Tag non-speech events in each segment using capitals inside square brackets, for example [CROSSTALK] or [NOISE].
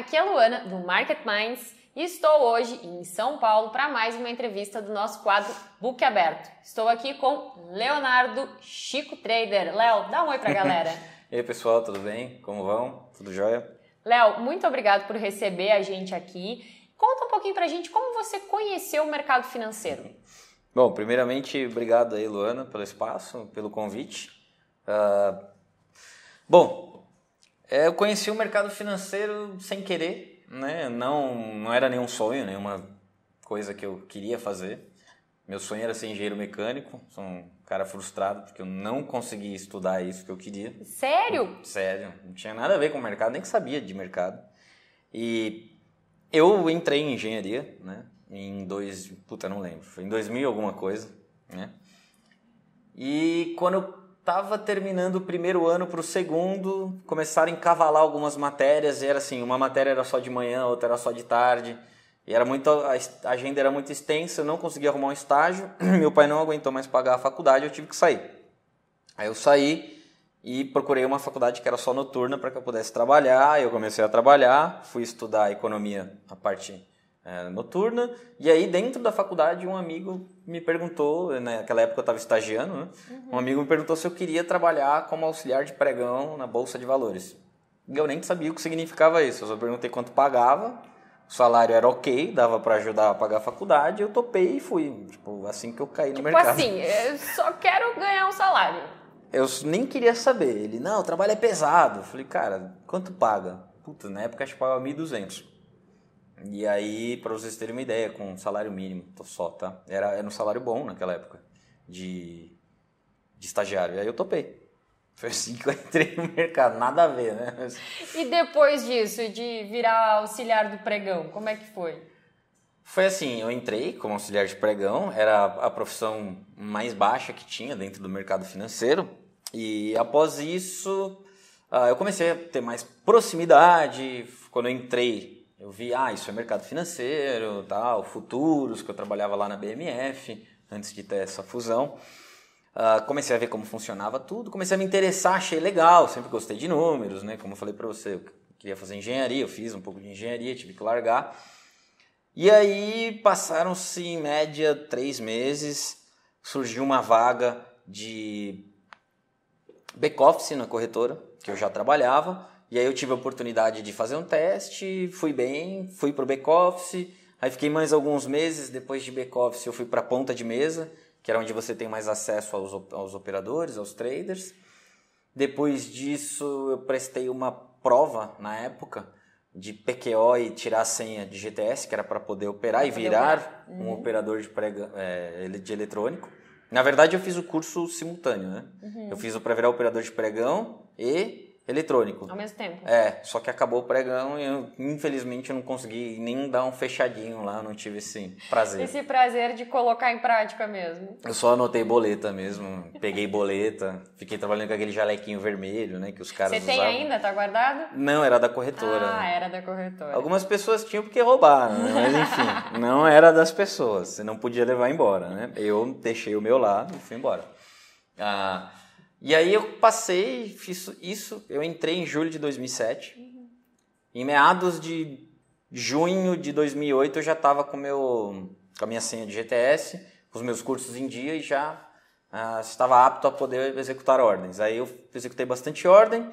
aqui é a Luana do Market Minds e estou hoje em São Paulo para mais uma entrevista do nosso quadro Book Aberto. Estou aqui com Leonardo Chico Trader. Léo, dá um oi para a galera. [LAUGHS] e aí pessoal, tudo bem? Como vão? Tudo jóia? Léo, muito obrigado por receber a gente aqui. Conta um pouquinho para a gente como você conheceu o mercado financeiro. Bom, primeiramente, obrigado aí, Luana, pelo espaço, pelo convite. Uh, bom, é, eu conheci o mercado financeiro sem querer, né? Não, não era nenhum sonho, nenhuma coisa que eu queria fazer. Meu sonho era ser engenheiro mecânico. Sou um cara frustrado porque eu não consegui estudar isso que eu queria. Sério? Sério. Não tinha nada a ver com o mercado, nem sabia de mercado. E eu entrei em engenharia, né? em dois, puta, não lembro, foi em 2000 alguma coisa, né? E quando eu tava terminando o primeiro ano para o segundo, começaram a encavalar algumas matérias, e era assim, uma matéria era só de manhã, outra era só de tarde, e era muito, a agenda era muito extensa, eu não conseguia arrumar um estágio, [CLEARS THROAT] meu pai não aguentou mais pagar a faculdade, eu tive que sair. Aí eu saí e procurei uma faculdade que era só noturna para que eu pudesse trabalhar, eu comecei a trabalhar, fui estudar economia, a parte é, noturna. E aí, dentro da faculdade, um amigo me perguntou, naquela época eu estava estagiando, né? Uhum. Um amigo me perguntou se eu queria trabalhar como auxiliar de pregão na Bolsa de Valores. E eu nem sabia o que significava isso. Eu só perguntei quanto pagava, o salário era ok, dava para ajudar a pagar a faculdade, eu topei e fui. Tipo, assim que eu caí no tipo mercado. assim, [LAUGHS] eu só quero ganhar um salário. Eu nem queria saber. Ele, não, o trabalho é pesado. Eu falei, cara, quanto paga? Puta, na época acho que pagava 1.200. E aí, para vocês terem uma ideia, com um salário mínimo só, tá? Era, era um salário bom naquela época de, de estagiário. E aí eu topei. Foi assim que eu entrei no mercado, nada a ver, né? Mas... E depois disso, de virar auxiliar do pregão, como é que foi? Foi assim, eu entrei como auxiliar de pregão, era a profissão mais baixa que tinha dentro do mercado financeiro. E após isso, ah, eu comecei a ter mais proximidade. Quando eu entrei eu vi, ah, isso é mercado financeiro, tal, futuros, que eu trabalhava lá na BMF, antes de ter essa fusão. Uh, comecei a ver como funcionava tudo, comecei a me interessar, achei legal, sempre gostei de números, né? Como eu falei para você, eu queria fazer engenharia, eu fiz um pouco de engenharia, tive que largar. E aí passaram-se em média três meses, surgiu uma vaga de back-office na corretora, que eu já trabalhava, e aí eu tive a oportunidade de fazer um teste, fui bem, fui para o back-office, aí fiquei mais alguns meses, depois de back-office eu fui para a ponta de mesa, que era onde você tem mais acesso aos, aos operadores, aos traders. Depois disso eu prestei uma prova na época de PQO e tirar a senha de GTS, que era para poder operar pra e virar uhum. um operador de, prega, é, de eletrônico. Na verdade, eu fiz o curso simultâneo, né? Uhum. Eu fiz o para virar operador de pregão e eletrônico. Ao mesmo tempo. É, só que acabou o pregão e eu, infelizmente eu não consegui nem dar um fechadinho lá, não tive esse prazer. Esse prazer de colocar em prática mesmo. Eu só anotei boleta mesmo, peguei boleta, fiquei trabalhando com aquele jalequinho vermelho, né, que os caras Você tem usavam. ainda? Tá guardado? Não, era da corretora. Ah, era da corretora. Algumas pessoas tinham porque roubaram, né? mas enfim, [LAUGHS] não era das pessoas, você não podia levar embora, né? Eu deixei o meu lá e fui embora. Ah, e aí eu passei, fiz isso, eu entrei em julho de 2007. Uhum. Em meados de junho de 2008 eu já estava com, meu, com a minha senha de GTS, com os meus cursos em dia e já uh, estava apto a poder executar ordens. Aí eu executei bastante ordem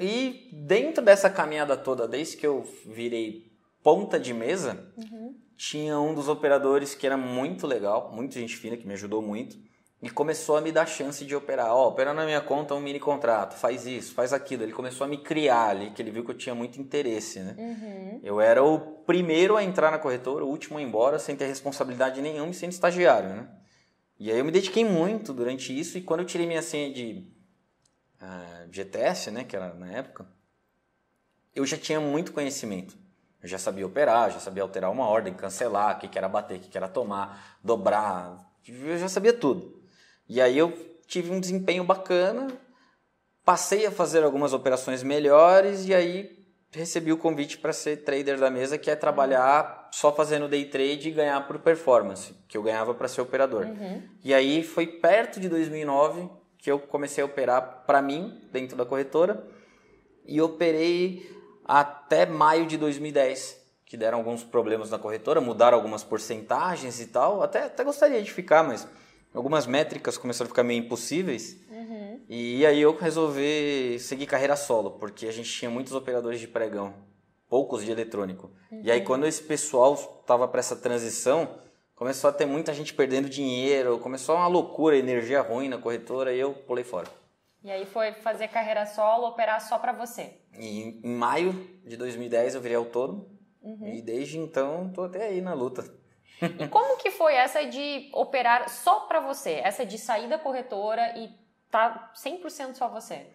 e dentro dessa caminhada toda, desde que eu virei ponta de mesa, uhum. tinha um dos operadores que era muito legal, muito gente fina, que me ajudou muito e começou a me dar chance de operar. Ó, oh, opera na minha conta um mini contrato, faz isso, faz aquilo. Ele começou a me criar ali, que ele viu que eu tinha muito interesse, né? Uhum. Eu era o primeiro a entrar na corretora, o último a ir embora, sem ter responsabilidade nenhuma e sendo estagiário, né? E aí eu me dediquei muito durante isso e quando eu tirei minha senha de uh, ah, GTS, né, que era na época, eu já tinha muito conhecimento. Eu já sabia operar, já sabia alterar uma ordem, cancelar, o que, que era bater, o que, que era tomar, dobrar, eu já sabia tudo. E aí eu tive um desempenho bacana, passei a fazer algumas operações melhores e aí recebi o convite para ser trader da mesa, que é trabalhar só fazendo day trade e ganhar por performance, que eu ganhava para ser operador. Uhum. E aí foi perto de 2009 que eu comecei a operar para mim dentro da corretora e operei até maio de 2010, que deram alguns problemas na corretora, mudaram algumas porcentagens e tal. Até, até gostaria de ficar, mas algumas métricas começaram a ficar meio impossíveis. Uhum. E aí eu resolvi seguir carreira solo, porque a gente tinha muitos operadores de pregão, poucos de eletrônico. Uhum. E aí quando esse pessoal estava para essa transição, começou a ter muita gente perdendo dinheiro, começou uma loucura, energia ruim na corretora e eu pulei fora. E aí foi fazer carreira solo, operar só para você? E em maio de 2010 eu virei autônomo uhum. e desde então tô até aí na luta. E como que foi essa de operar só para você? Essa de sair da corretora e tá 100% só você?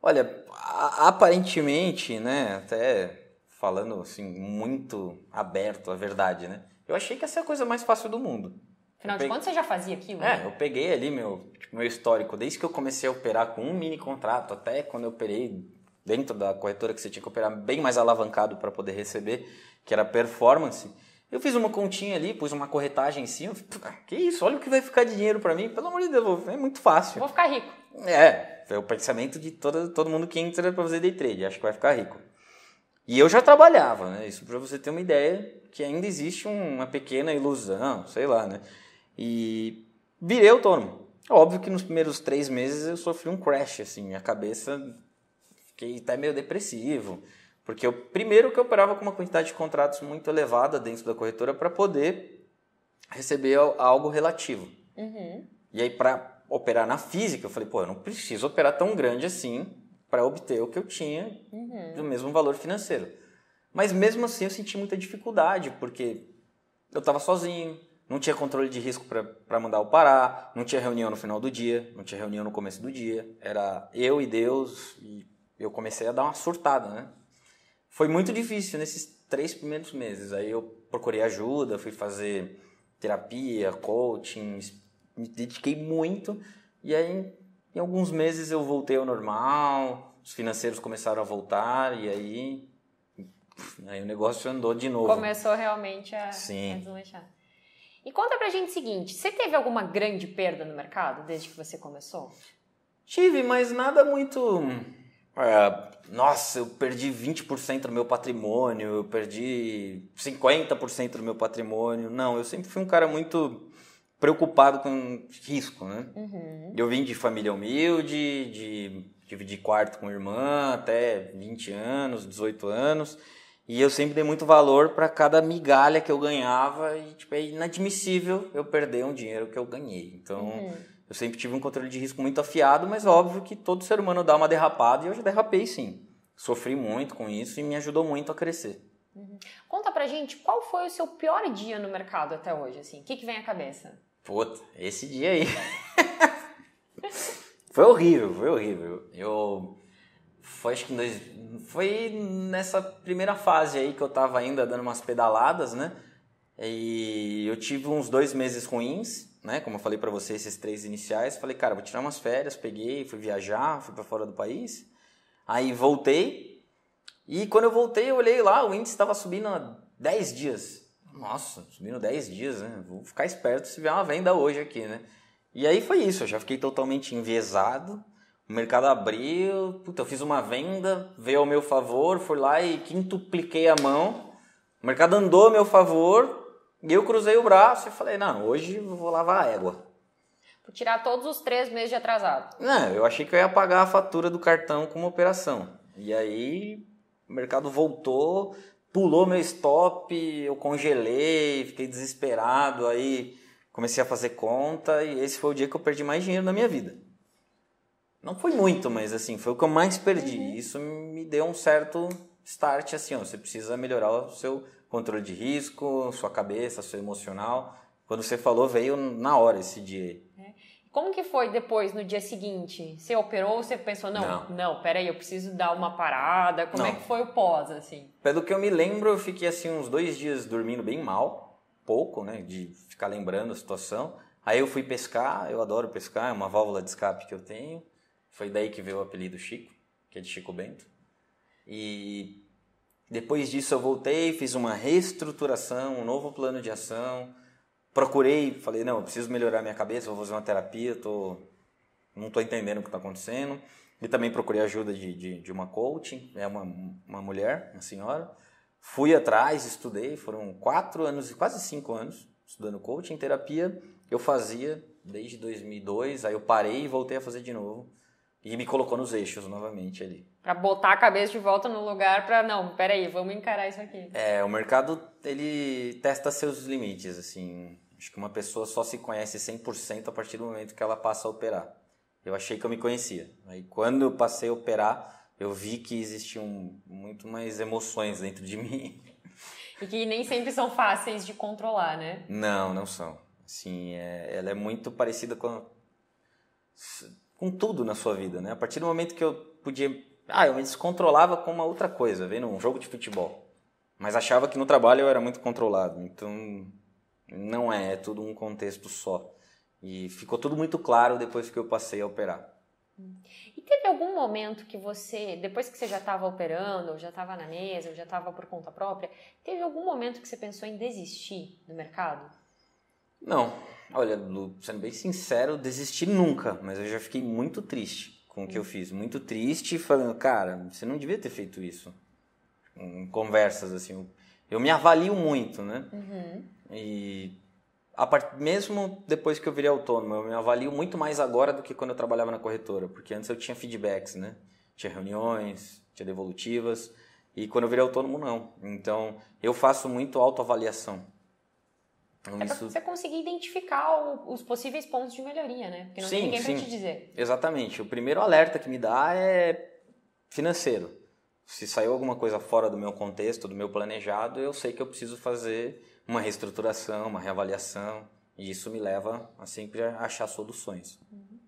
Olha, aparentemente, né, até falando assim muito aberto a verdade, né? Eu achei que ia ser a coisa mais fácil do mundo. Afinal de contas, você já fazia aquilo? É, né? eu peguei ali meu, tipo, meu histórico, desde que eu comecei a operar com um mini contrato, até quando eu operei dentro da corretora que você tinha que operar bem mais alavancado para poder receber, que era performance. Eu fiz uma continha ali, pus uma corretagem em cima. Que isso, olha o que vai ficar de dinheiro para mim. Pelo amor de Deus, é muito fácil. Vou ficar rico. É, é o pensamento de todo, todo mundo que entra para fazer day trade. Acho que vai ficar rico. E eu já trabalhava, né? Isso para você ter uma ideia que ainda existe uma pequena ilusão, sei lá, né? E virei autônomo. Óbvio que nos primeiros três meses eu sofri um crash, assim, minha cabeça fiquei até meio depressivo, porque eu primeiro que eu operava com uma quantidade de contratos muito elevada dentro da corretora para poder receber algo relativo. Uhum. E aí para operar na física, eu falei, pô, eu não preciso operar tão grande assim para obter o que eu tinha uhum. do mesmo valor financeiro. Mas mesmo assim eu senti muita dificuldade, porque eu estava sozinho, não tinha controle de risco para mandar o parar, não tinha reunião no final do dia, não tinha reunião no começo do dia, era eu e Deus, e eu comecei a dar uma surtada, né? Foi muito difícil nesses três primeiros meses. Aí eu procurei ajuda, fui fazer terapia, coaching, me dediquei muito, e aí em alguns meses eu voltei ao normal, os financeiros começaram a voltar e aí, aí o negócio andou de novo. Começou realmente a, Sim. a deslanchar. E conta pra gente o seguinte, você teve alguma grande perda no mercado desde que você começou? Tive, mas nada muito... É, nossa, eu perdi 20% do meu patrimônio, eu perdi 50% do meu patrimônio. Não, eu sempre fui um cara muito preocupado com risco, né? Uhum. Eu vim de família humilde, de dividir quarto com irmã até 20 anos, 18 anos, e eu sempre dei muito valor para cada migalha que eu ganhava e tipo, é inadmissível eu perder um dinheiro que eu ganhei. Então, uhum. Eu sempre tive um controle de risco muito afiado, mas óbvio que todo ser humano dá uma derrapada e eu já derrapei sim. Sofri muito com isso e me ajudou muito a crescer. Uhum. Conta pra gente qual foi o seu pior dia no mercado até hoje, assim. O que, que vem à cabeça? Puta, esse dia aí. [LAUGHS] foi horrível, foi horrível. Eu. Foi acho que dois, foi nessa primeira fase aí que eu tava ainda dando umas pedaladas, né? E eu tive uns dois meses ruins, né? Como eu falei para você, esses três iniciais. Falei, cara, vou tirar umas férias, peguei, fui viajar, fui para fora do país. Aí voltei. E quando eu voltei, eu olhei lá, o índice estava subindo há 10 dias. Nossa, subindo 10 dias, né? Vou ficar esperto se vier uma venda hoje aqui, né? E aí foi isso, eu já fiquei totalmente enviesado. O mercado abriu, puta, eu fiz uma venda, veio ao meu favor, fui lá e quintupliquei a mão. O mercado andou a meu favor e eu cruzei o braço e falei: não, hoje eu vou lavar a égua. Vou tirar todos os três meses de atrasado. Não, eu achei que eu ia pagar a fatura do cartão com uma operação. E aí o mercado voltou, pulou meu stop, eu congelei, fiquei desesperado, aí comecei a fazer conta e esse foi o dia que eu perdi mais dinheiro na minha vida. Não foi muito, mas assim, foi o que eu mais perdi. Uhum. Isso me deu um certo start assim, ó, você precisa melhorar o seu controle de risco, sua cabeça, seu emocional. Quando você falou, veio na hora esse dia aí. Como que foi depois, no dia seguinte? Você operou ou você pensou, não, não, não, peraí, eu preciso dar uma parada? Como é não. é que foi o pós, assim? Pelo que eu me lembro, eu fiquei, assim, uns dois dias dormindo bem mal, pouco, né, de ficar lembrando a situação. Aí eu fui pescar, eu adoro pescar, é uma válvula de escape que eu tenho. Foi daí que veio o apelido Chico, que é de Chico Bento. E depois disso eu voltei, fiz uma reestruturação, um novo plano de ação, procurei, falei, não, eu preciso melhorar minha cabeça, vou fazer uma terapia, tô, não estou entendendo o que está acontecendo. E também procurei ajuda de, de, de uma coaching, é uma, uma mulher, uma senhora. Fui atrás, estudei, foram quatro anos, quase cinco anos, estudando coaching, terapia. Eu fazia desde 2002, aí eu parei e voltei a fazer de novo. E me colocou nos eixos novamente ali. Pra botar a cabeça de volta no lugar pra, não, peraí, vamos encarar isso aqui. É, o mercado, ele testa seus limites, assim. Acho que uma pessoa só se conhece 100% a partir do momento que ela passa a operar. Eu achei que eu me conhecia. Aí quando eu passei a operar, eu vi que existiam muito mais emoções dentro de [LAUGHS] mim. E que nem sempre são fáceis de controlar, né? Não, não são. Assim, é, ela é muito parecida com com tudo na sua vida, né? A partir do momento que eu podia, ah, eu me descontrolava com uma outra coisa, vendo um jogo de futebol, mas achava que no trabalho eu era muito controlado. Então não é, é tudo um contexto só. E ficou tudo muito claro depois que eu passei a operar. E teve algum momento que você, depois que você já estava operando, ou já estava na mesa, ou já estava por conta própria, teve algum momento que você pensou em desistir do mercado? Não. Olha, sendo bem sincero, desisti nunca, mas eu já fiquei muito triste com o que eu fiz. Muito triste, falando, cara, você não devia ter feito isso. Em conversas, assim. Eu me avalio muito, né? Uhum. E a part... mesmo depois que eu virei autônomo, eu me avalio muito mais agora do que quando eu trabalhava na corretora, porque antes eu tinha feedbacks, né? Tinha reuniões, tinha devolutivas, e quando eu virei autônomo, não. Então, eu faço muito autoavaliação. Então, é isso... pra você conseguir identificar o, os possíveis pontos de melhoria, né? Porque não sim, tem ninguém sim. pra te dizer. Exatamente. O primeiro alerta que me dá é financeiro. Se saiu alguma coisa fora do meu contexto, do meu planejado, eu sei que eu preciso fazer uma reestruturação, uma reavaliação. E isso me leva a sempre achar soluções. Uhum.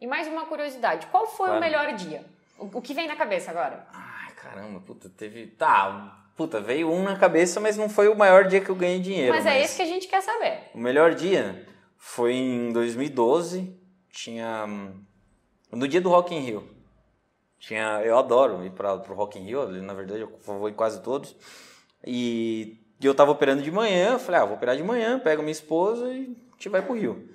E mais uma curiosidade: qual foi claro. o melhor dia? O, o que vem na cabeça agora? Ai, caramba, puta, teve. Tá, Puta, veio um na cabeça, mas não foi o maior dia que eu ganhei dinheiro. Mas, é mas é esse que a gente quer saber. O melhor dia foi em 2012. Tinha. Hum, no dia do Rock in Rio. Tinha, eu adoro ir para o Rock in Rio, na verdade eu vou em quase todos. E, e eu tava operando de manhã, falei, ah, vou operar de manhã, pego minha esposa e a gente vai pro Rio.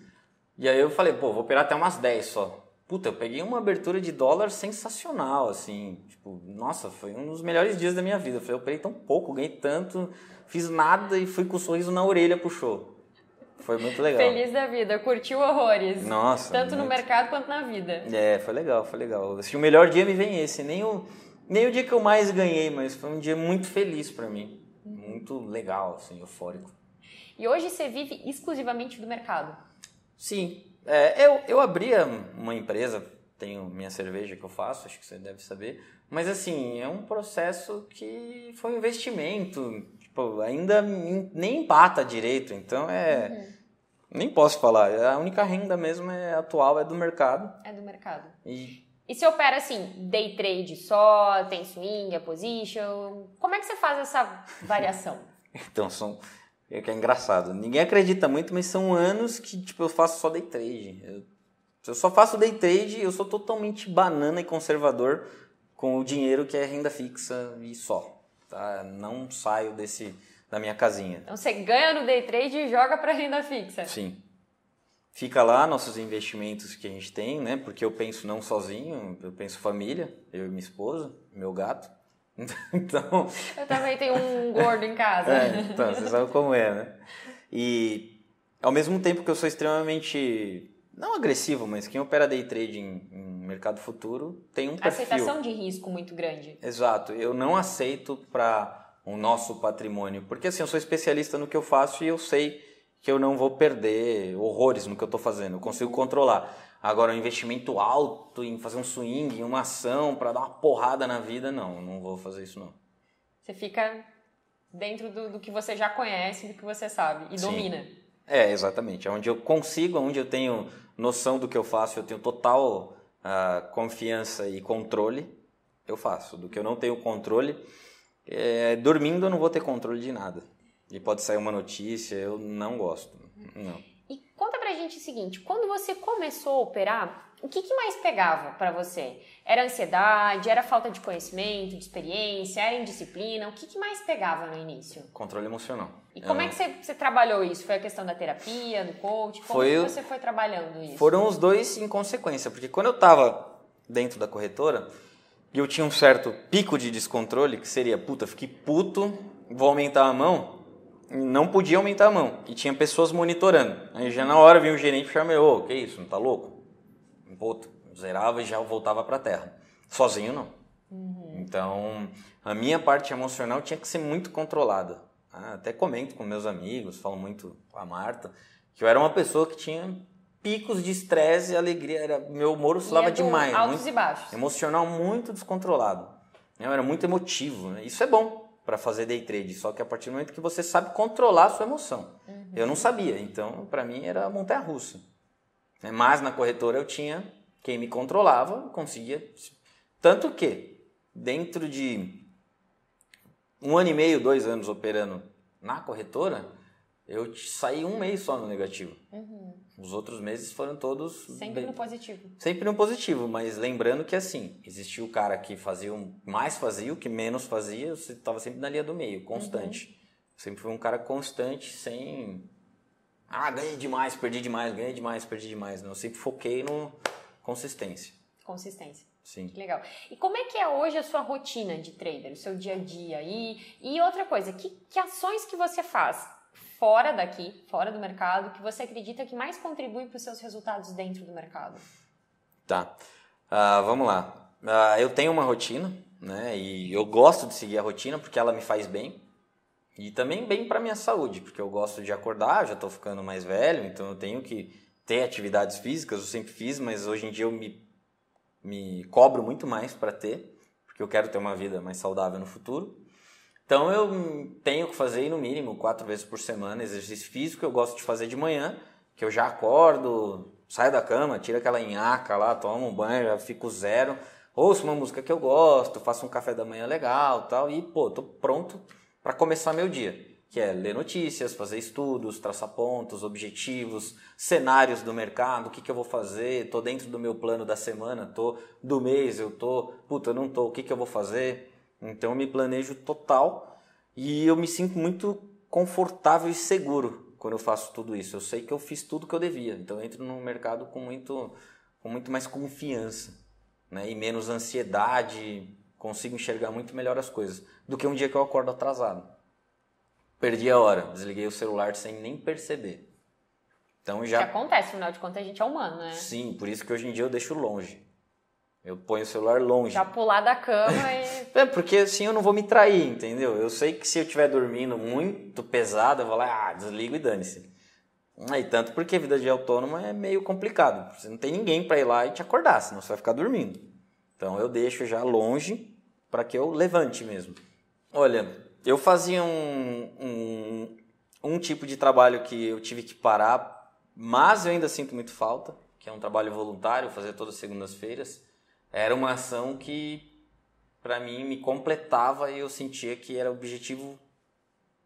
E aí eu falei, pô, vou operar até umas 10 só. Puta, eu peguei uma abertura de dólar sensacional, assim. Tipo, nossa, foi um dos melhores dias da minha vida. Eu falei, eu operei tão pouco, ganhei tanto, fiz nada e fui com o um sorriso na orelha pro show. Foi muito legal. Feliz da vida, curtiu horrores. Nossa. Tanto muito. no mercado quanto na vida. É, foi legal, foi legal. Assim, o melhor dia me vem esse. Nem o, nem o dia que eu mais ganhei, mas foi um dia muito feliz para mim. Muito legal, assim, eufórico. E hoje você vive exclusivamente do mercado? Sim, é, eu, eu abria uma empresa, tenho minha cerveja que eu faço, acho que você deve saber, mas assim, é um processo que foi um investimento, tipo, ainda nem empata direito, então é. Uhum. Nem posso falar, a única renda mesmo é atual é do mercado. É do mercado. E, e você opera assim, day trade só, tem swing, a position? Como é que você faz essa variação? [LAUGHS] então, são é que é engraçado. Ninguém acredita muito, mas são anos que tipo, eu faço só day trade. Eu, eu só faço day trade, eu sou totalmente banana e conservador com o dinheiro que é renda fixa e só. Tá? Não saio desse da minha casinha. Então você ganha no day trade e joga para renda fixa. Sim. Fica lá nossos investimentos que a gente tem, né? Porque eu penso não sozinho, eu penso família, eu e minha esposa, meu gato. [LAUGHS] Então. Eu também tenho um gordo em casa. É, então, você sabe como é, né? E ao mesmo tempo que eu sou extremamente. Não agressivo, mas quem opera day trade em, em mercado futuro tem um perfil. Aceitação de risco muito grande. Exato. Eu não aceito para o nosso patrimônio. Porque assim, eu sou especialista no que eu faço e eu sei que eu não vou perder horrores no que eu estou fazendo. Eu consigo controlar. Agora, um investimento alto em fazer um swing, uma ação para dar uma porrada na vida, não, não vou fazer isso não. Você fica dentro do, do que você já conhece, do que você sabe e Sim. domina. É, exatamente. Onde eu consigo, onde eu tenho noção do que eu faço, eu tenho total uh, confiança e controle, eu faço. Do que eu não tenho controle, é, dormindo eu não vou ter controle de nada. E pode sair uma notícia, eu não gosto. Não gente o seguinte: quando você começou a operar, o que, que mais pegava para você? Era ansiedade? Era falta de conhecimento, de experiência? Era indisciplina? O que, que mais pegava no início? Controle emocional. E como é que você, você, trabalhou isso? Foi a questão da terapia, do coach? Como foi, que você foi trabalhando isso? Foram os dois em consequência, porque quando eu estava dentro da corretora e eu tinha um certo pico de descontrole que seria, puta, fiquei puto, vou aumentar a mão, não podia aumentar a mão e tinha pessoas monitorando. Aí já na hora vinha o gerente e chamei, ô, que isso, não tá louco? Puta, zerava e já voltava para terra. Sozinho não. Uhum. Então, a minha parte emocional tinha que ser muito controlada. Ah, até comento com meus amigos, falo muito com a Marta, que eu era uma pessoa que tinha picos de estresse e alegria. Era, meu humor oscilava demais. Altos muito, e baixos. Emocional muito descontrolado. Eu era muito emotivo. Né? Isso é bom para fazer day trade, só que a partir do momento que você sabe controlar a sua emoção. Uhum. Eu não sabia, então para mim era montanha russa. Mas na corretora eu tinha quem me controlava, conseguia. Tanto que, dentro de um ano e meio, dois anos operando na corretora, eu saí um mês só no negativo. Uhum. Os outros meses foram todos. Sempre bem... no positivo. Sempre no positivo, mas lembrando que assim, existia o cara que fazia mais fazia, o que menos fazia, você estava sempre na linha do meio, constante. Uhum. Sempre foi um cara constante, sem. Ah, ganhei demais, perdi demais, ganhei demais, perdi demais. Não, eu sempre foquei no consistência. Consistência. Sim. Legal. E como é que é hoje a sua rotina de trader, o seu dia a dia? E, e outra coisa, que, que ações que você faz fora daqui, fora do mercado, que você acredita que mais contribui para os seus resultados dentro do mercado? Tá. Uh, vamos lá. Uh, eu tenho uma rotina, né? E eu gosto de seguir a rotina porque ela me faz bem. E também bem para minha saúde, porque eu gosto de acordar, já estou ficando mais velho, então eu tenho que ter atividades físicas, eu sempre fiz, mas hoje em dia eu me me cobro muito mais para ter, porque eu quero ter uma vida mais saudável no futuro. Então eu tenho que fazer no mínimo quatro vezes por semana exercício físico. Eu gosto de fazer de manhã, que eu já acordo, saio da cama, tiro aquela nhaca lá, tomo um banho, já fico zero, ouço uma música que eu gosto, faço um café da manhã legal, tal e pô, tô pronto para começar meu dia que é ler notícias, fazer estudos, traçar pontos, objetivos, cenários do mercado, o que, que eu vou fazer, tô dentro do meu plano da semana, tô do mês, eu tô, puta, eu não tô, o que, que eu vou fazer? Então eu me planejo total e eu me sinto muito confortável e seguro quando eu faço tudo isso. Eu sei que eu fiz tudo que eu devia, então eu entro no mercado com muito, com muito mais confiança né? e menos ansiedade, consigo enxergar muito melhor as coisas do que um dia que eu acordo atrasado. Perdi a hora, desliguei o celular sem nem perceber. Então já. Que acontece, afinal de contas a gente é humano, né? Sim, por isso que hoje em dia eu deixo longe. Eu ponho o celular longe. Já pular da cama e. [LAUGHS] é, porque assim eu não vou me trair, entendeu? Eu sei que se eu estiver dormindo muito pesado, eu vou lá, ah, desligo e dane-se. E tanto porque a vida de autônomo é meio complicado. Você não tem ninguém para ir lá e te acordar, senão você vai ficar dormindo. Então eu deixo já longe para que eu levante mesmo. Olha, eu fazia um, um, um tipo de trabalho que eu tive que parar, mas eu ainda sinto muito falta, que é um trabalho voluntário, fazer todas as segundas-feiras. Era uma ação que, para mim, me completava e eu sentia que era objetivo,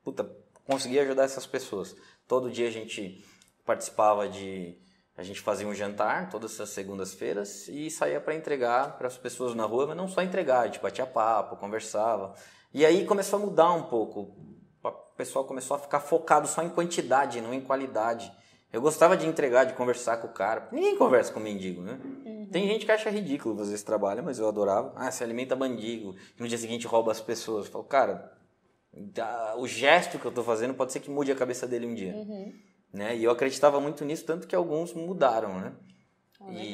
puta, conseguir ajudar essas pessoas. Todo dia a gente participava de a gente fazia um jantar todas as segundas-feiras e saía para entregar para as pessoas na rua, mas não só entregar, a gente batia papo, conversava. E aí começou a mudar um pouco. O pessoal começou a ficar focado só em quantidade, não em qualidade. Eu gostava de entregar, de conversar com o cara. Ninguém conversa com mendigo, né? Uhum. Tem gente que acha ridículo fazer esse trabalho, mas eu adorava. Ah, se alimenta bandido. E no dia seguinte rouba as pessoas. Eu falo, cara, o gesto que eu estou fazendo pode ser que mude a cabeça dele um dia. Uhum. Né? E eu acreditava muito nisso, tanto que alguns mudaram, né? Oh, e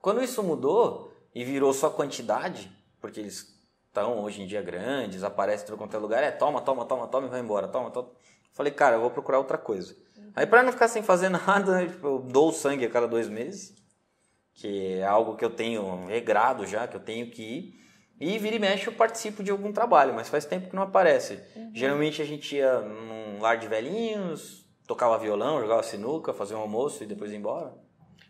quando isso mudou e virou só quantidade, porque eles estão hoje em dia grandes, aparece em todo quanto é lugar, é toma, toma, toma, toma e vai embora, toma, toma. Falei, cara, eu vou procurar outra coisa. Uhum. Aí para não ficar sem fazer [LAUGHS] nada, tipo, eu dou sangue a cada dois meses, que é algo que eu tenho regrado já, que eu tenho que ir. E vira e mexe eu participo de algum trabalho, mas faz tempo que não aparece. Uhum. Geralmente a gente ia num lar de velhinhos, tocava violão, jogava sinuca, fazia um almoço e depois ia embora.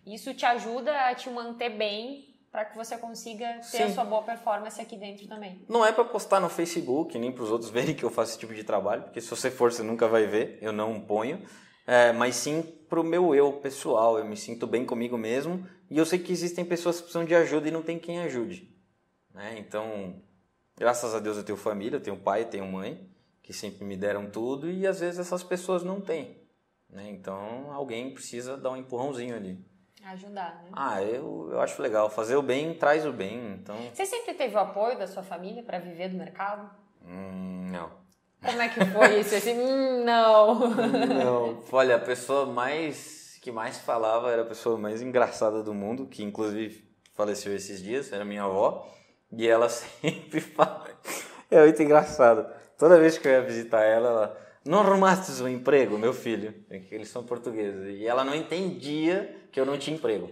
Isso te ajuda a te manter bem para que você consiga ter Sim. a sua boa performance aqui dentro também. Não é para postar no Facebook, nem para os outros [LAUGHS] verem que eu faço esse tipo de trabalho, porque se você for, você nunca vai ver, eu não ponho. É, mas sim para o meu eu pessoal, eu me sinto bem comigo mesmo e eu sei que existem pessoas que precisam de ajuda e não tem quem ajude. Né? Então, graças a Deus eu tenho família, eu tenho pai, eu tenho mãe, que sempre me deram tudo e às vezes essas pessoas não têm. Né? Então, alguém precisa dar um empurrãozinho ali. Ajudar, né? Ah, eu, eu acho legal. Fazer o bem traz o bem, então... Você sempre teve o apoio da sua família para viver do mercado? Hum, não. Como é que foi isso? Assim, hum, não. [LAUGHS] Não. Olha, a pessoa mais que mais falava era a pessoa mais engraçada do mundo, que inclusive faleceu esses dias, era minha avó. E ela [LAUGHS] sempre fala. É muito engraçado. Toda vez que eu ia visitar ela, ela. Não arrumaste um emprego, meu filho? É eles são portugueses. E ela não entendia que eu não tinha emprego.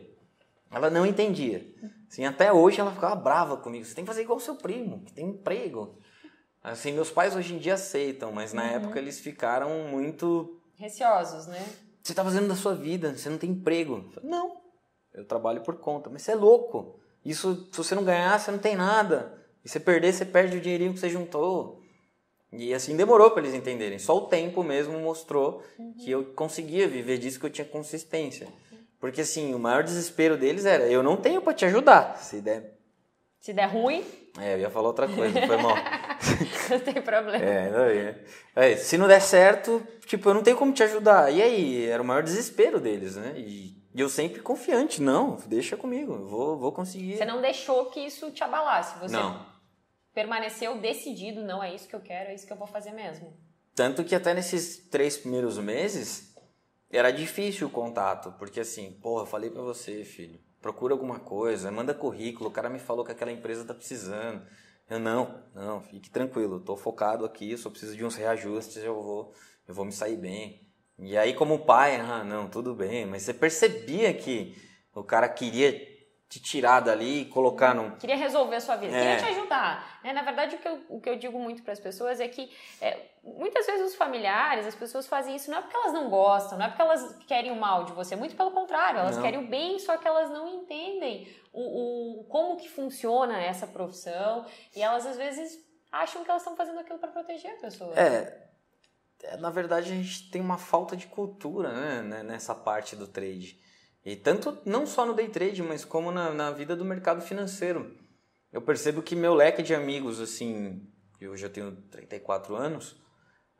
Ela não entendia. Assim, até hoje ela ficava brava comigo. Você tem que fazer igual o seu primo, que tem emprego. Assim, meus pais hoje em dia aceitam, mas na uhum. época eles ficaram muito. Receosos, né? Você está fazendo da sua vida, você não tem emprego. Não, eu trabalho por conta. Mas você é louco. Isso, se você não ganhar, você não tem nada. E se perder, você perde o dinheirinho que você juntou. E assim demorou para eles entenderem. Só o tempo mesmo mostrou uhum. que eu conseguia viver disso, que eu tinha consistência. Porque assim, o maior desespero deles era: eu não tenho para te ajudar. Se der. Se der ruim. É, eu ia falar outra coisa, foi mal. [LAUGHS] não tem problema. É, não é. é. Se não der certo, tipo, eu não tenho como te ajudar. E aí? Era o maior desespero deles, né? E e eu sempre confiante, não, deixa comigo, vou, vou conseguir. Você não deixou que isso te abalasse, você não. Permaneceu decidido, não é isso que eu quero, é isso que eu vou fazer mesmo. Tanto que até nesses três primeiros meses era difícil o contato, porque assim, porra, falei para você, filho, procura alguma coisa, manda currículo, o cara me falou que aquela empresa tá precisando. Eu não, não, fique tranquilo, tô focado aqui, só preciso de uns reajustes, eu vou, eu vou me sair bem. E aí, como pai, ah, não, tudo bem, mas você percebia que o cara queria te tirar dali e colocar no. Queria resolver a sua vida, é. queria te ajudar. É, na verdade, o que, eu, o que eu digo muito para as pessoas é que é, muitas vezes os familiares, as pessoas fazem isso não é porque elas não gostam, não é porque elas querem o mal de você, muito pelo contrário, elas não. querem o bem, só que elas não entendem o, o, como que funciona essa profissão e elas às vezes acham que elas estão fazendo aquilo para proteger a pessoa. É, é, na verdade a gente tem uma falta de cultura né, né, nessa parte do trade. E tanto não só no day trade, mas como na, na vida do mercado financeiro. Eu percebo que meu leque de amigos, assim, eu já tenho 34 anos,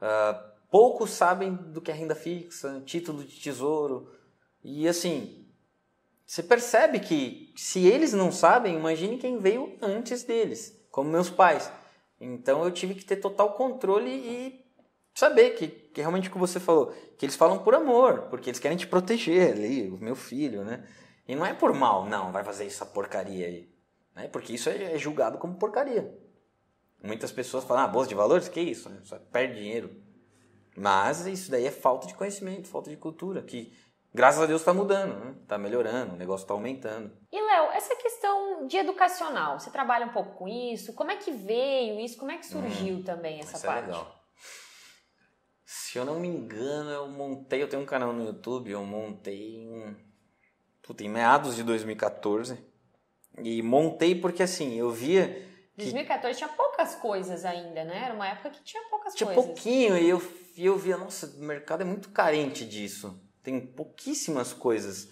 uh, poucos sabem do que é renda fixa, título de tesouro. E assim, você percebe que se eles não sabem, imagine quem veio antes deles, como meus pais. Então eu tive que ter total controle e saber que, que realmente o que você falou, que eles falam por amor, porque eles querem te proteger ali, o meu filho, né? E não é por mal, não, vai fazer essa porcaria aí. Né? Porque isso é, é julgado como porcaria. Muitas pessoas falam, ah, bolsa de valores, que isso? Só perde dinheiro. Mas isso daí é falta de conhecimento, falta de cultura, que graças a Deus está mudando, né? Está melhorando, o negócio está aumentando. E Léo, essa questão de educacional, você trabalha um pouco com isso? Como é que veio isso? Como é que surgiu hum, também essa isso parte? É legal. Se eu não me engano, eu montei, eu tenho um canal no YouTube, eu montei em, puta, em meados de 2014. E montei porque assim, eu via. Que 2014 tinha poucas coisas ainda, né? Era uma época que tinha poucas tinha coisas. Tinha pouquinho, e eu, eu via, nossa, o mercado é muito carente disso. Tem pouquíssimas coisas.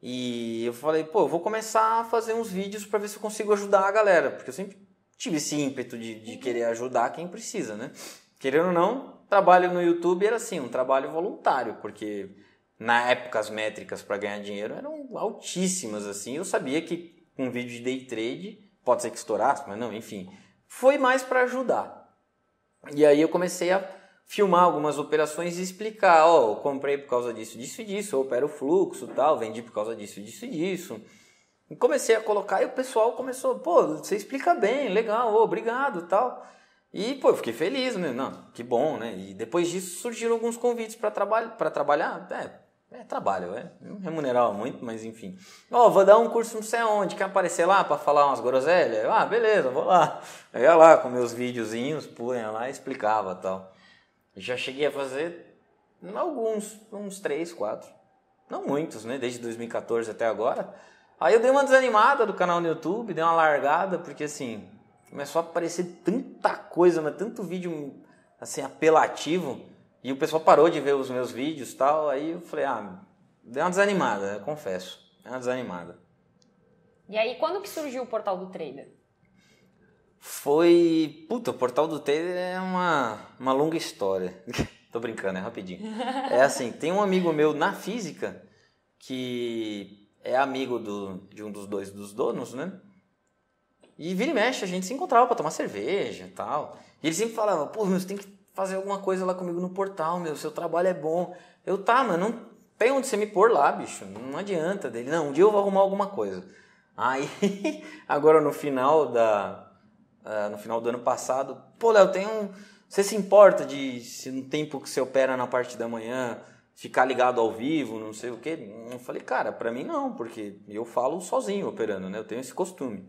E eu falei, pô, eu vou começar a fazer uns vídeos para ver se eu consigo ajudar a galera. Porque eu sempre tive esse ímpeto de, de uhum. querer ajudar quem precisa, né? Querendo ou não, trabalho no YouTube era assim, um trabalho voluntário, porque na época as métricas para ganhar dinheiro eram altíssimas assim. Eu sabia que um vídeo de day trade pode ser que estourasse, mas não, enfim, foi mais para ajudar. E aí eu comecei a filmar algumas operações e explicar, ó, oh, comprei por causa disso, disso e disso, eu opero fluxo, tal, vendi por causa disso, disso e disso. E comecei a colocar e o pessoal começou, pô, você explica bem, legal, oh, obrigado, tal. E, pô, eu fiquei feliz, né? Não, que bom, né? E depois disso surgiram alguns convites para traba trabalhar. É, é trabalho, é. Não remunerava muito, mas enfim. Ó, oh, vou dar um curso não sei aonde, quer aparecer lá para falar umas groselhas? Ah, beleza, vou lá. Eu ia lá com meus videozinhos, punha lá e explicava tal. Já cheguei a fazer alguns, uns três, quatro. Não muitos, né? Desde 2014 até agora. Aí eu dei uma desanimada do canal no YouTube, dei uma largada, porque assim, começou a aparecer tanta coisa, mas tanto vídeo assim apelativo, e o pessoal parou de ver os meus vídeos tal, aí eu falei, ah, deu uma desanimada, confesso, deu uma desanimada. E aí, quando que surgiu o Portal do Trader? Foi, puta, o Portal do Trader é uma, uma longa história. [LAUGHS] Tô brincando, é rapidinho. [LAUGHS] É assim, tem um amigo meu na física que é amigo do, de um dos dois dos donos, né? E vira e mexe, a gente se encontrava para tomar cerveja e tal. E ele sempre falava, pô, meu, você tem que fazer alguma coisa lá comigo no portal, meu, seu trabalho é bom. Eu, tá, mas não tem onde você me pôr lá, bicho, não adianta. Dele, não, um dia eu vou arrumar alguma coisa. Aí, [LAUGHS] agora no final da, uh, no final do ano passado, pô, Léo, tem um, você se importa de, se no tempo que você opera na parte da manhã, ficar ligado ao vivo, não sei o quê? Eu falei, cara, para mim não, porque eu falo sozinho operando, né? Eu tenho esse costume.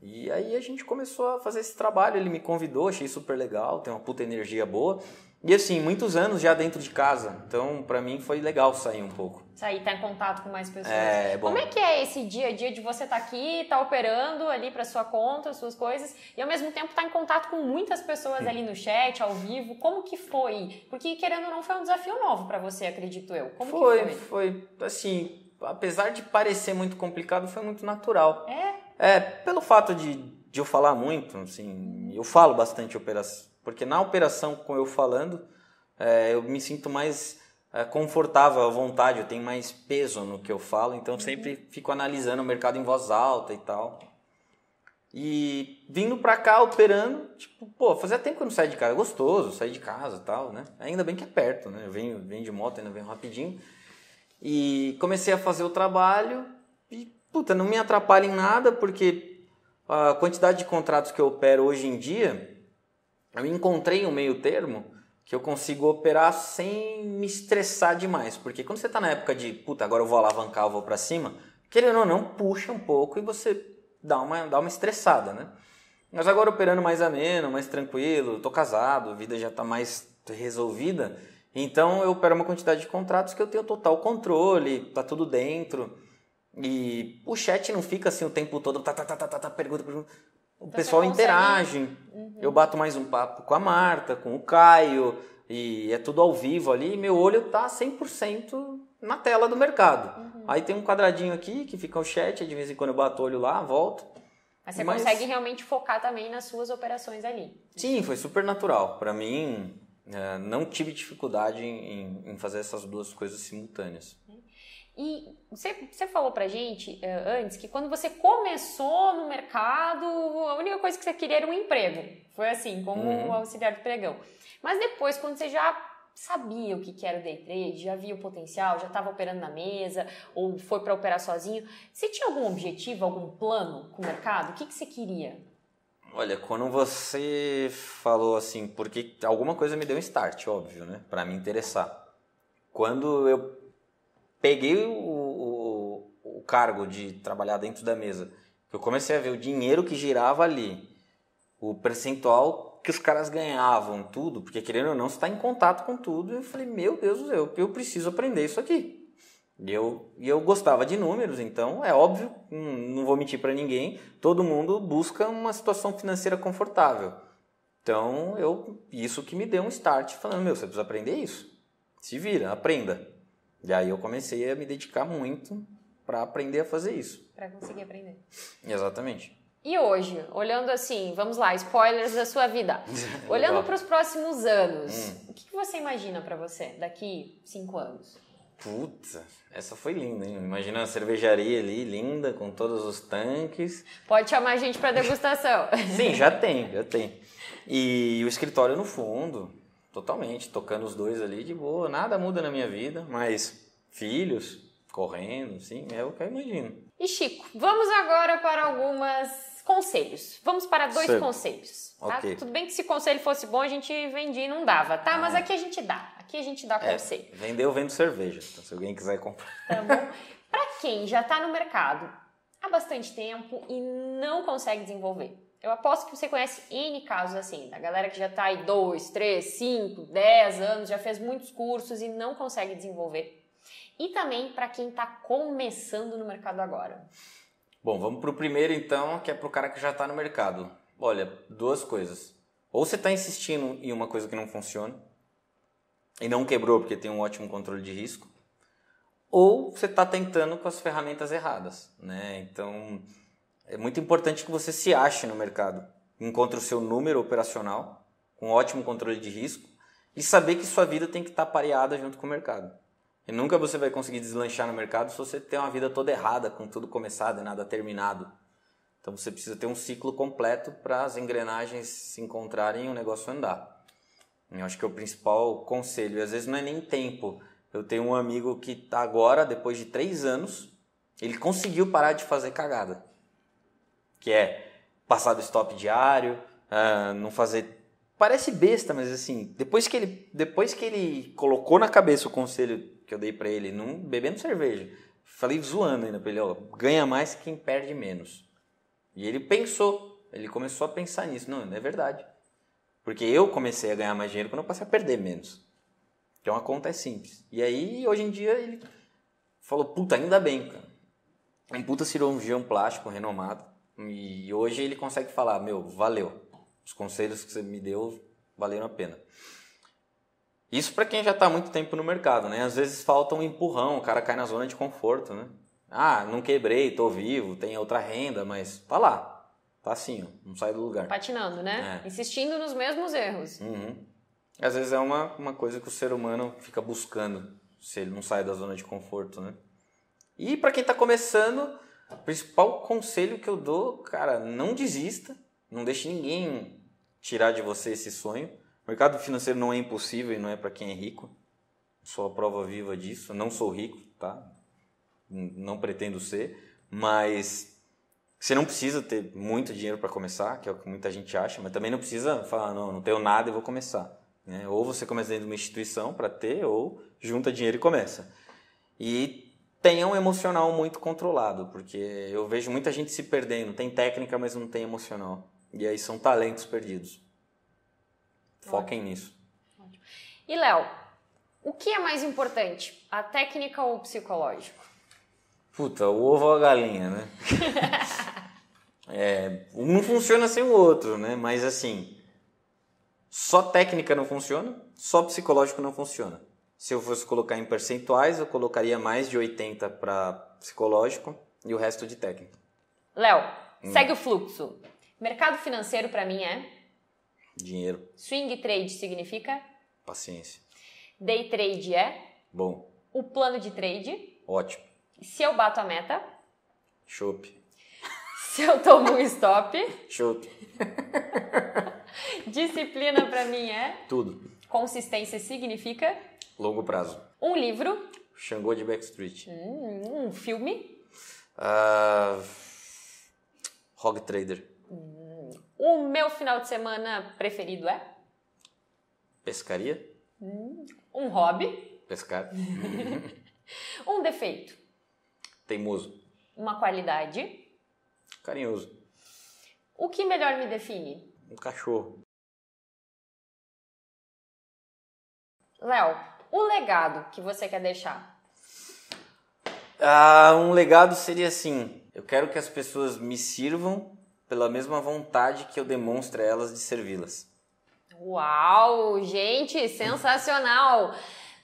E aí a gente começou a fazer esse trabalho, ele me convidou, achei super legal, tem uma puta energia boa. E assim, muitos anos já dentro de casa, então para mim foi legal sair um pouco. Sair, estar tá em contato com mais pessoas. É, é bom. Como é que é esse dia a dia de você estar tá aqui, estar tá operando ali para sua conta, suas coisas, e ao mesmo tempo estar tá em contato com muitas pessoas ali no chat, ao vivo? Como que foi? Porque querendo ou não foi um desafio novo para você, acredito eu. Como foi, que foi? Foi, assim, apesar de parecer muito complicado, foi muito natural. É? É, pelo fato de, de eu falar muito, assim, eu falo bastante operação, porque na operação com eu falando, é, eu me sinto mais é, confortável à vontade, eu tenho mais peso no que eu falo, então uhum. sempre fico analisando o mercado em voz alta e tal. E vindo pra cá operando, tipo, pô, fazia tempo que eu não saí de casa, é gostoso sair de casa e tal, né? Ainda bem que é perto, né? Eu venho, venho de moto, ainda venho rapidinho. E comecei a fazer o trabalho e puta, não me atrapalha em nada, porque a quantidade de contratos que eu opero hoje em dia, eu encontrei um meio termo que eu consigo operar sem me estressar demais. Porque quando você está na época de, puta, agora eu vou alavancar, eu vou para cima, querendo ou não, puxa um pouco e você dá uma, dá uma estressada, né? Mas agora operando mais ameno, mais tranquilo, tô casado, a vida já está mais resolvida, então eu opero uma quantidade de contratos que eu tenho total controle, tá tudo dentro. E o chat não fica assim o tempo todo, tá, tá, tá, tá, tá, tá pergunta, pergunta. O então pessoal interage. Uhum. Eu bato mais um papo com a Marta, com o Caio, e é tudo ao vivo ali. E meu olho tá 100% na tela do mercado. Uhum. Aí tem um quadradinho aqui que fica o chat, de vez em quando eu bato o olho lá, volto. Mas você Mas... consegue realmente focar também nas suas operações ali. Sim, foi super natural. Para mim, é, não tive dificuldade em, em, fazer essas duas coisas simultâneas. E você, você falou pra gente uh, antes que quando você começou no mercado, a única coisa que você queria era um emprego. Foi assim, como uhum. auxiliar de pregão. Mas depois, quando você já sabia o que, que era o day trade, já via o potencial, já estava operando na mesa, ou foi para operar sozinho, você tinha algum objetivo, algum plano com o mercado? O que, que você queria? Olha, quando você falou assim, porque alguma coisa me deu um start, óbvio, né? Para me interessar. Quando eu peguei o, o, o cargo de trabalhar dentro da mesa, eu comecei a ver o dinheiro que girava ali, o percentual que os caras ganhavam, tudo, porque querendo ou não, você está em contato com tudo. Eu falei, meu Deus céu, eu preciso aprender isso aqui. E eu, eu gostava de números, então é óbvio, não vou mentir para ninguém, todo mundo busca uma situação financeira confortável. Então, eu isso que me deu um start, falando, meu, você precisa aprender isso. Se vira, aprenda. E aí eu comecei a me dedicar muito para aprender a fazer isso. Para conseguir aprender. Exatamente. E hoje, olhando assim, vamos lá, spoilers da sua vida. [LAUGHS] olhando para os próximos anos, hum. o que você imagina para você daqui cinco anos? Puta, essa foi linda, hein? Imagina uma cervejaria ali, linda, com todos os tanques. Pode chamar a gente para degustação. [LAUGHS] Sim, já [LAUGHS] tem, já tem. E o escritório no fundo, Totalmente, tocando os dois ali de boa, nada muda na minha vida, mas filhos correndo, sim, é o que eu imagino. E Chico, vamos agora para algumas conselhos. Vamos para dois conselhos. Tá? Okay. Tudo bem que se conselho fosse bom a gente vendia e não dava, tá? Ah, Mas aqui a gente dá. Aqui a gente dá é, conselho. Vender eu vendo cerveja, então, se alguém quiser comprar. Tá bom? para quem já está no mercado há bastante tempo e não consegue desenvolver, eu aposto que você conhece N casos assim, da galera que já está aí 2, 3, 5, 10 anos, já fez muitos cursos e não consegue desenvolver. E também para quem está começando no mercado agora. Bom, vamos para o primeiro então, que é para o cara que já está no mercado. Olha, duas coisas. Ou você está insistindo em uma coisa que não funciona e não quebrou porque tem um ótimo controle de risco, ou você está tentando com as ferramentas erradas, né? Então é muito importante que você se ache no mercado, encontre o seu número operacional, com ótimo controle de risco, e saber que sua vida tem que estar pareada junto com o mercado. E nunca você vai conseguir deslanchar no mercado se você tem uma vida toda errada, com tudo começado e nada terminado. Então você precisa ter um ciclo completo para as engrenagens se encontrarem e o negócio andar. Eu acho que é o principal conselho. E às vezes não é nem tempo. Eu tenho um amigo que está agora, depois de três anos, ele conseguiu parar de fazer cagada. Que é passar do stop diário, uh, não fazer. Parece besta, mas assim, depois que ele, depois que ele colocou na cabeça o conselho que eu dei para ele, não bebendo cerveja, falei zoando ainda para ele, ó, ganha mais quem perde menos. E ele pensou, ele começou a pensar nisso. Não, não é verdade. Porque eu comecei a ganhar mais dinheiro quando eu passei a perder menos. Então a conta é simples. E aí, hoje em dia, ele falou, puta, ainda bem, cara. Um puta cirurgião plástico renomado. E hoje ele consegue falar, meu, valeu. Os conselhos que você me deu valeram a pena. Isso para quem já está muito tempo no mercado, né? Às vezes falta um empurrão, o cara cai na zona de conforto, né? Ah, não quebrei, tô vivo, tem outra renda, mas tá lá. Tá assim, ó, não sai do lugar. Patinando, né? É. Insistindo nos mesmos erros. Uhum. Às vezes é uma, uma coisa que o ser humano fica buscando, se ele não sai da zona de conforto, né? E para quem está começando, o principal conselho que eu dou, cara, não desista, não deixe ninguém tirar de você esse sonho. O mercado financeiro não é impossível e não é para quem é rico. Sou a prova viva disso. não sou rico, tá? Não pretendo ser, mas você não precisa ter muito dinheiro para começar, que é o que muita gente acha, mas também não precisa falar, não, não tenho nada e vou começar. Né? Ou você começa dentro de uma instituição para ter, ou junta dinheiro e começa. E tenha um emocional muito controlado, porque eu vejo muita gente se perdendo. Tem técnica, mas não tem emocional. E aí são talentos perdidos. Foquem Ótimo. nisso. Ótimo. E Léo, o que é mais importante, a técnica ou o psicológico? Puta, o ovo ou a galinha, né? [LAUGHS] é, um funciona sem o outro, né? Mas assim, só técnica não funciona, só psicológico não funciona. Se eu fosse colocar em percentuais, eu colocaria mais de 80 para psicológico e o resto de técnico. Léo, hum. segue o fluxo. Mercado financeiro para mim é dinheiro. Swing trade significa paciência. Day trade é bom. O plano de trade? Ótimo. Se eu bato a meta? Chope. [LAUGHS] Se eu tomo um stop? Chope. [LAUGHS] Disciplina para mim é tudo. Consistência significa Longo prazo. Um livro. Xangô de Backstreet. Hum, um filme. Uh, Hog Trader. Hum, o meu final de semana preferido é? Pescaria. Hum, um hobby. Pescar. [LAUGHS] um defeito. Teimoso. Uma qualidade. Carinhoso. O que melhor me define? Um cachorro. Léo, o legado que você quer deixar? Ah, um legado seria assim: eu quero que as pessoas me sirvam pela mesma vontade que eu demonstro a elas de servi-las. Uau, gente, sensacional!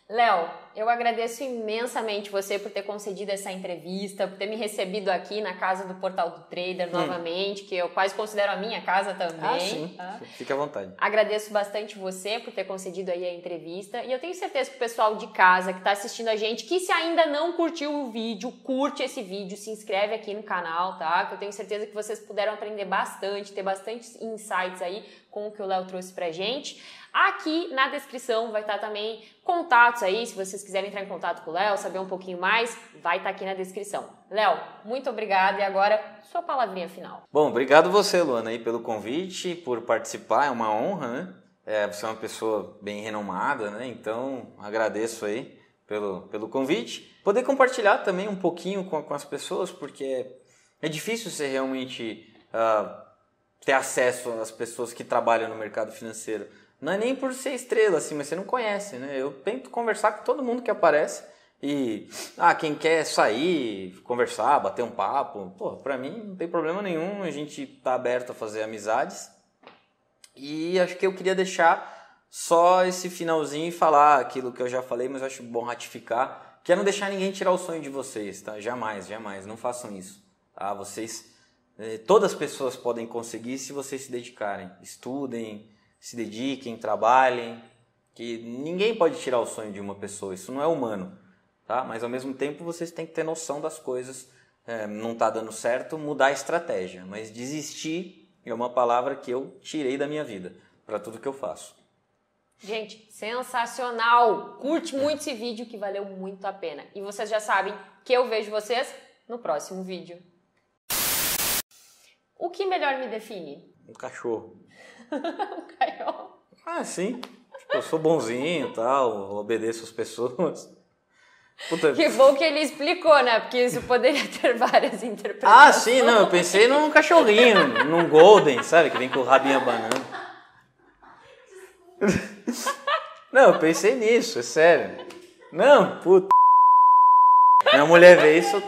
Léo, eu agradeço imensamente você por ter concedido essa entrevista, por ter me recebido aqui na casa do Portal do Trader hum. novamente, que eu quase considero a minha casa também. Ah, sim. Tá? Fique à vontade. Agradeço bastante você por ter concedido aí a entrevista e eu tenho certeza que o pessoal de casa que está assistindo a gente, que se ainda não curtiu o vídeo, curte esse vídeo, se inscreve aqui no canal, tá? Que eu tenho certeza que vocês puderam aprender bastante, ter bastante insights aí com o que o Léo trouxe pra gente. Aqui na descrição vai estar também contatos aí, se vocês quiserem entrar em contato com o Léo, saber um pouquinho mais, vai estar aqui na descrição. Léo, muito obrigada e agora sua palavrinha final. Bom, obrigado você, Luana, aí pelo convite, por participar, é uma honra, né? É, você é uma pessoa bem renomada, né? Então agradeço aí pelo, pelo convite. Poder compartilhar também um pouquinho com, com as pessoas, porque é difícil você realmente uh, ter acesso às pessoas que trabalham no mercado financeiro. Não é nem por ser estrela, assim, mas você não conhece, né? Eu tento conversar com todo mundo que aparece e, ah, quem quer sair, conversar, bater um papo, pô, pra mim não tem problema nenhum, a gente tá aberto a fazer amizades. E acho que eu queria deixar só esse finalzinho e falar aquilo que eu já falei, mas acho bom ratificar, que é não deixar ninguém tirar o sonho de vocês, tá? Jamais, jamais, não façam isso. Tá? Vocês, eh, todas as pessoas podem conseguir se vocês se dedicarem, estudem, se dediquem, trabalhem, que ninguém pode tirar o sonho de uma pessoa, isso não é humano. tá? Mas ao mesmo tempo vocês têm que ter noção das coisas. É, não tá dando certo, mudar a estratégia. Mas desistir é uma palavra que eu tirei da minha vida para tudo que eu faço. Gente, sensacional! Curte muito esse vídeo que valeu muito a pena. E vocês já sabem que eu vejo vocês no próximo vídeo. O que melhor me define? Um cachorro. [LAUGHS] um caiol. Ah, sim. Tipo, eu sou bonzinho e tal, obedeço as pessoas. Puta. Que bom que ele explicou, né? Porque isso poderia [LAUGHS] ter várias interpretações. Ah, sim, não. Eu pensei num cachorrinho, num golden, sabe? Que vem com o rabinho abanando. [LAUGHS] Não, eu pensei nisso, é sério. Não, puta. Minha mulher vê isso.